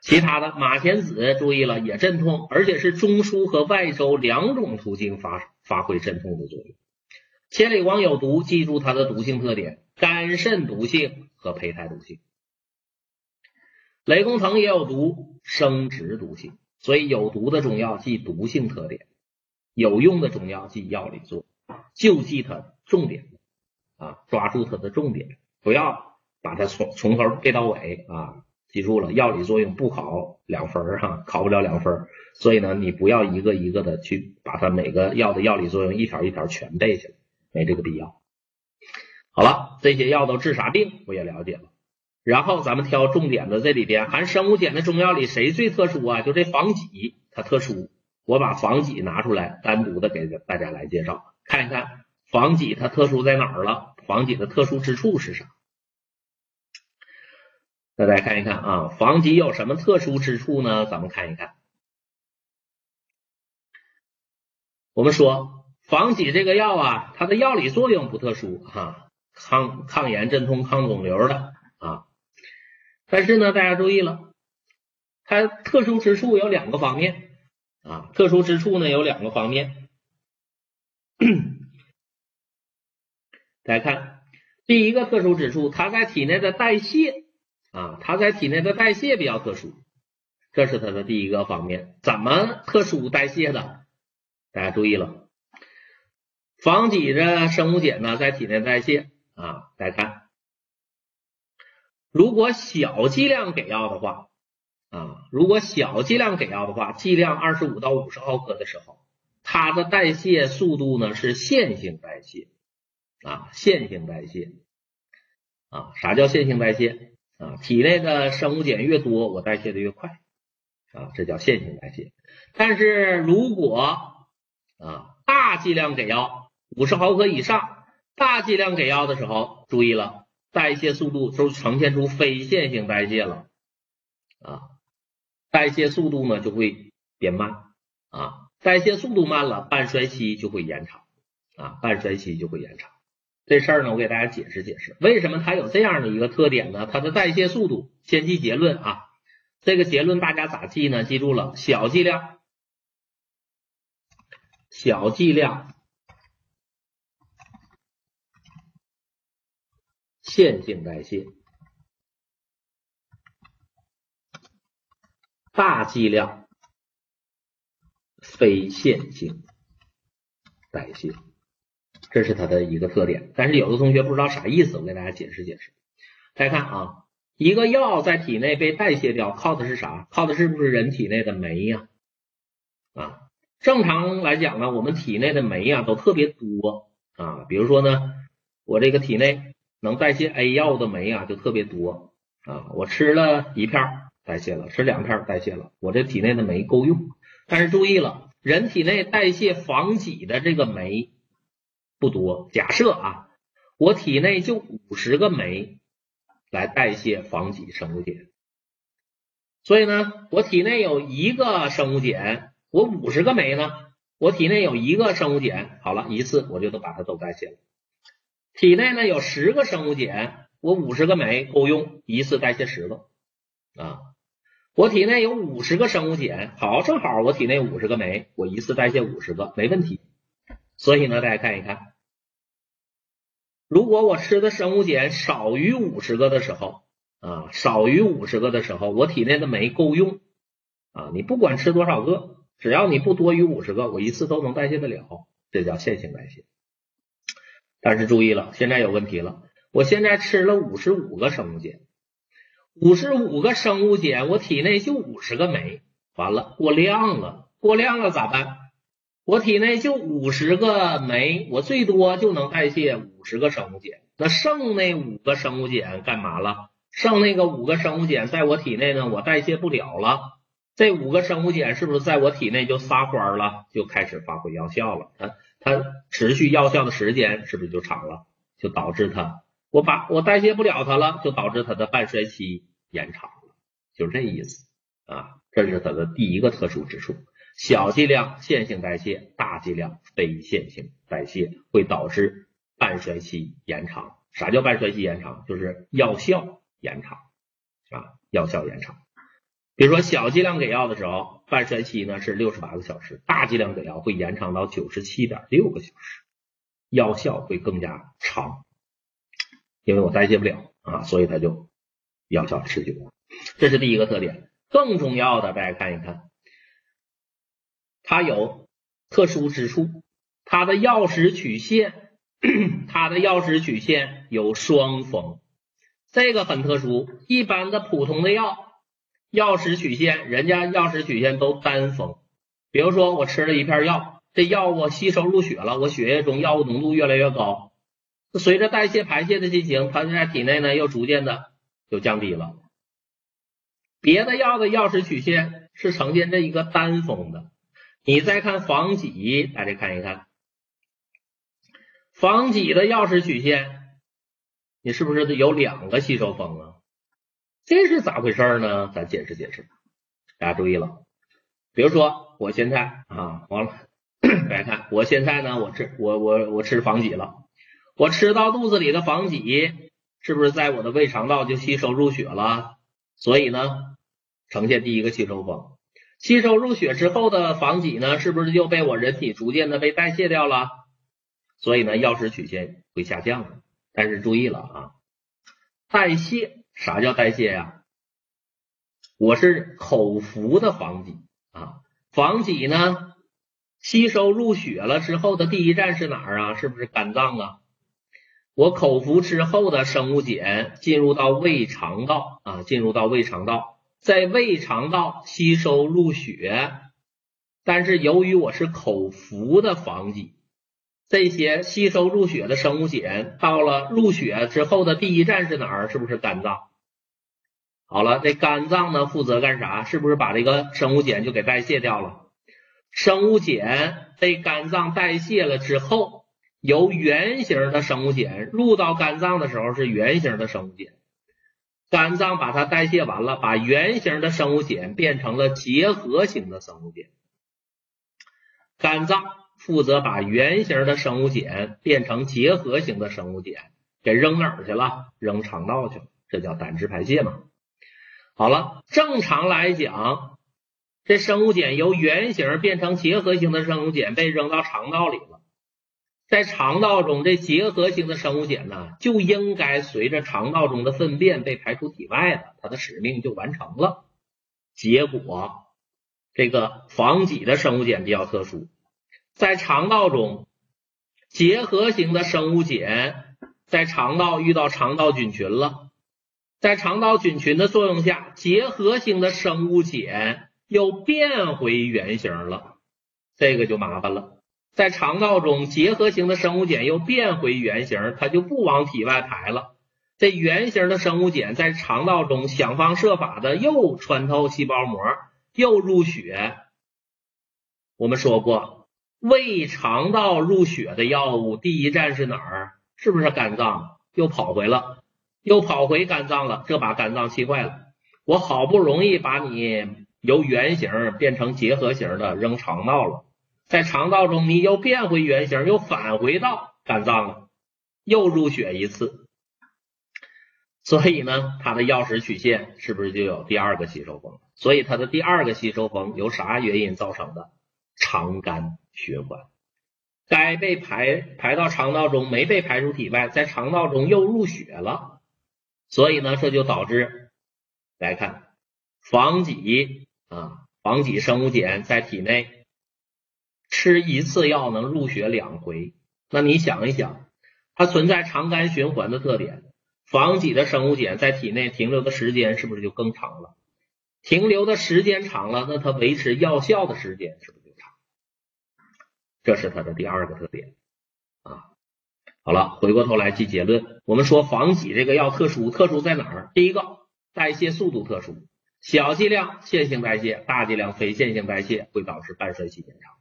其他的马钱子注意了，也镇痛，而且是中枢和外周两种途径发发挥镇痛的作用。千里光有毒，记住它的毒性特点：肝肾毒性和胚胎毒性。雷公藤也有毒，生殖毒性。所以有毒的中药记毒性特点，有用的中药记药理作用，就记它重点啊，抓住它的重点，不要把它从从头背到尾啊。记住了，药理作用不考两分儿哈，考不了两分儿。所以呢，你不要一个一个的去把它每个药的药理作用一条一条全背下来，没这个必要。好了，这些药都治啥病，我也了解了。然后咱们挑重点的，这里边含生物碱的中药里谁最特殊啊？就这防己，它特殊。我把防己拿出来，单独的给大家来介绍，看一看防己它特殊在哪儿了？防己的特殊之处是啥？大家看一看啊，防己有什么特殊之处呢？咱们看一看。我们说防己这个药啊，它的药理作用不特殊哈，抗抗炎、镇痛、抗肿瘤的啊。但是呢，大家注意了，它特殊之处有两个方面啊，特殊之处呢有两个方面。大家看，第一个特殊之处，它在体内的代谢。啊，它在体内的代谢比较特殊，这是它的第一个方面。怎么特殊代谢的？大家注意了，防己的生物碱呢，在体内代谢啊。大家看，如果小剂量给药的话啊，如果小剂量给药的话，剂量二十五到五十毫克的时候，它的代谢速度呢是线性代谢啊，线性代谢啊。啥叫线性代谢？啊，体内的生物碱越多，我代谢的越快，啊，这叫线性代谢。但是如果啊大剂量给药，五十毫克以上，大剂量给药的时候，注意了，代谢速度都呈现出非线性代谢了，啊，代谢速度呢就会变慢，啊，代谢速度慢了，半衰期就会延长，啊，半衰期就会延长。这事儿呢，我给大家解释解释，为什么它有这样的一个特点呢？它的代谢速度，先记结论啊。这个结论大家咋记呢？记住了，小剂量，小剂量，线性代谢，大剂量，非线性代谢。这是它的一个特点，但是有的同学不知道啥意思，我给大家解释解释。大家看啊，一个药在体内被代谢掉，靠的是啥？靠的是不是人体内的酶呀？啊，正常来讲呢，我们体内的酶啊都特别多啊，比如说呢，我这个体内能代谢 A 药的酶啊就特别多啊，我吃了一片代谢了，吃两片代谢了，我这体内的酶够用。但是注意了，人体内代谢防己的这个酶。不多，假设啊，我体内就五十个酶来代谢防己生物碱，所以呢，我体内有一个生物碱，我五十个酶呢，我体内有一个生物碱，好了，一次我就能把它都代谢了。体内呢有十个生物碱，我五十个酶够用，一次代谢十个啊。我体内有五十个生物碱，好，正好我体内五十个酶，我一次代谢五十个，没问题。所以呢，大家看一看，如果我吃的生物碱少于五十个的时候，啊，少于五十个的时候，我体内的酶够用，啊，你不管吃多少个，只要你不多于五十个，我一次都能代谢得了，这叫线性代谢。但是注意了，现在有问题了，我现在吃了五十五个生物碱，五十五个生物碱，我体内就五十个酶，完了过量了，过量了咋办？我体内就五十个酶，我最多就能代谢五十个生物碱。那剩那五个生物碱干嘛了？剩那个五个生物碱在我体内呢，我代谢不了了。这五个生物碱是不是在我体内就撒欢了，就开始发挥药效了？它它持续药效的时间是不是就长了？就导致它我把我代谢不了它了，就导致它的半衰期延长了，就这意思啊。这是它的第一个特殊之处。小剂量线性代谢，大剂量非线性代谢，会导致半衰期延长。啥叫半衰期延长？就是药效延长啊，药效延长。比如说小剂量给药的时候，半衰期呢是六十八个小时，大剂量给药会延长到九十七点六个小时，药效会更加长，因为我代谢不了啊，所以它就药效持久。这是第一个特点。更重要的，大家看一看，它有特殊之处，它的药食曲线，它的药食曲线有双峰，这个很特殊。一般的普通的药，药食曲线，人家药食曲线都单峰。比如说，我吃了一片药，这药物吸收入血了，我血液中药物浓度越来越高，随着代谢排泄的进行，它在体内呢又逐渐的就降低了。别的药的药食曲线是呈现这一个单峰的，你再看防己，大家看一看，防己的药食曲线，你是不是有两个吸收峰啊？这是咋回事呢？咱解释解释，大家注意了，比如说我现在啊，完了，大家看，我现在呢，我吃我我我吃防己了，我吃到肚子里的防己，是不是在我的胃肠道就吸收入血了？所以呢，呈现第一个吸收峰，吸收入血之后的防己呢，是不是就被我人体逐渐的被代谢掉了？所以呢，药食曲线会下降。但是注意了啊，代谢啥叫代谢呀？我是口服的防己啊，防己呢吸收入血了之后的第一站是哪儿啊？是不是肝脏啊？我口服之后的生物碱进入到胃肠道啊，进入到胃肠道，在胃肠道吸收入血，但是由于我是口服的防己，这些吸收入血的生物碱到了入血之后的第一站是哪儿？是不是肝脏？好了，这肝脏呢负责干啥？是不是把这个生物碱就给代谢掉了？生物碱被肝脏代谢了之后。由圆形的生物碱入到肝脏的时候是圆形的生物碱，肝脏把它代谢完了，把圆形的生物碱变成了结合型的生物碱。肝脏负责把圆形的生物碱变成结合型的生物碱，给扔哪儿去了？扔肠道去了，这叫胆汁排泄嘛。好了，正常来讲，这生物碱由圆形变成结合型的生物碱被扔到肠道里了。在肠道中，这结合性的生物碱呢，就应该随着肠道中的粪便被排出体外了，它的使命就完成了。结果，这个防己的生物碱比较特殊，在肠道中，结合型的生物碱在肠道遇到肠道菌群了，在肠道菌群的作用下，结合型的生物碱又变回原形了，这个就麻烦了。在肠道中，结合型的生物碱又变回原形，它就不往体外排了。这原形的生物碱在肠道中想方设法的又穿透细胞膜，又入血。我们说过，胃肠道入血的药物第一站是哪儿？是不是肝脏？又跑回了，又跑回肝脏了。这把肝脏气坏了。我好不容易把你由圆形变成结合型的扔肠道了。在肠道中，你又变回原形，又返回到肝脏了，又入血一次。所以呢，它的药食曲线是不是就有第二个吸收峰？所以它的第二个吸收峰由啥原因造成的？肠肝循环，该被排排到肠道中没被排出体外，在肠道中又入血了。所以呢，这就导致来看防己啊，防己生物碱在体内。吃一次药能入血两回，那你想一想，它存在肠肝循环的特点，防己的生物碱在体内停留的时间是不是就更长了？停留的时间长了，那它维持药效的时间是不是就长？这是它的第二个特点啊。好了，回过头来记结论，我们说防己这个药特殊，特殊在哪儿？第一个，代谢速度特殊，小剂量线性代谢，大剂量非线性代谢会导致半衰期延长。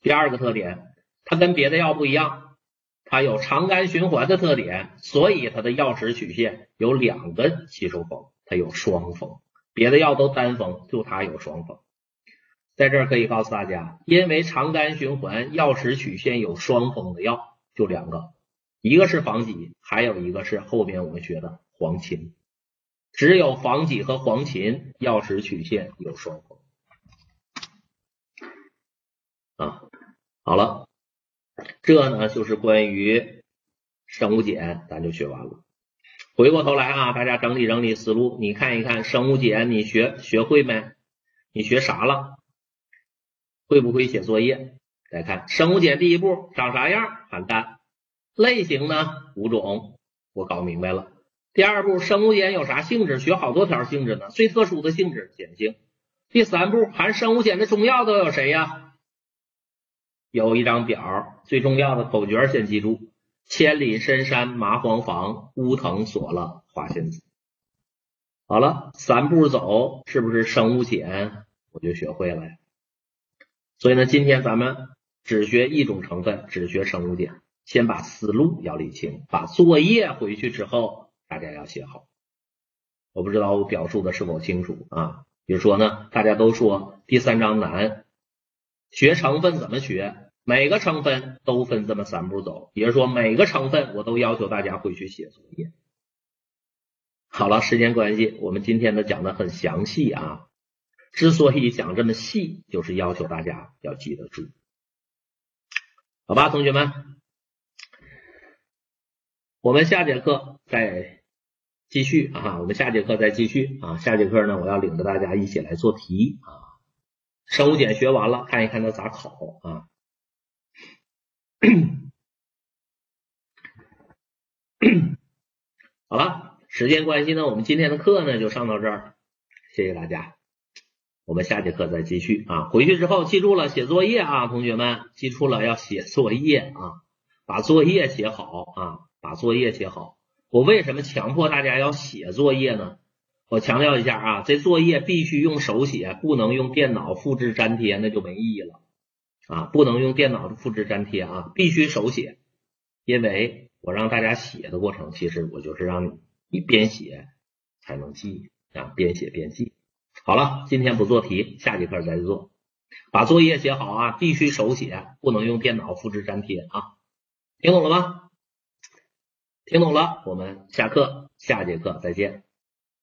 第二个特点，它跟别的药不一样，它有肠肝循环的特点，所以它的药食曲线有两个吸收峰，它有双峰。别的药都单峰，就它有双峰。在这儿可以告诉大家，因为肠肝循环药食曲线有双峰的药就两个，一个是防己，还有一个是后边我们学的黄芩。只有防己和黄芩药食曲线有双峰啊。好了，这呢就是关于生物碱，咱就学完了。回过头来啊，大家整理整理思路，你看一看生物碱，你学学会没？你学啥了？会不会写作业？来看生物碱第一步长啥样？含氮。类型呢？五种，我搞明白了。第二步生物碱有啥性质？学好多条性质呢。最特殊的性质碱性。第三步含生物碱的中药都有谁呀？有一张表，最重要的口诀先记住。千里深山麻黄房，乌藤锁了花仙子。好了，三步走，是不是生物碱我就学会了呀？所以呢，今天咱们只学一种成分，只学生物碱。先把思路要理清，把作业回去之后大家要写好。我不知道我表述的是否清楚啊？比如说呢，大家都说第三章难，学成分怎么学？每个成分都分这么三步走，也就是说每个成分我都要求大家回去写作业。好了，时间关系，我们今天呢讲的很详细啊。之所以讲这么细，就是要求大家要记得住，好吧，同学们，我们下节课再继续啊，我们下节课再继续啊，下节课呢，我要领着大家一起来做题啊。生物碱学完了，看一看它咋考啊。好了，时间关系呢，我们今天的课呢就上到这儿，谢谢大家，我们下节课再继续啊。回去之后记住了写作业啊，同学们记住了要写作业啊，把作业写好啊，把作业写好。我为什么强迫大家要写作业呢？我强调一下啊，这作业必须用手写，不能用电脑复制粘贴，那就没意义了。啊，不能用电脑的复制粘贴啊，必须手写，因为我让大家写的过程，其实我就是让你一边写才能记啊，边写边记。好了，今天不做题，下节课再做，把作业写好啊，必须手写，不能用电脑复制粘贴啊，听懂了吗？听懂了，我们下课，下节课再见。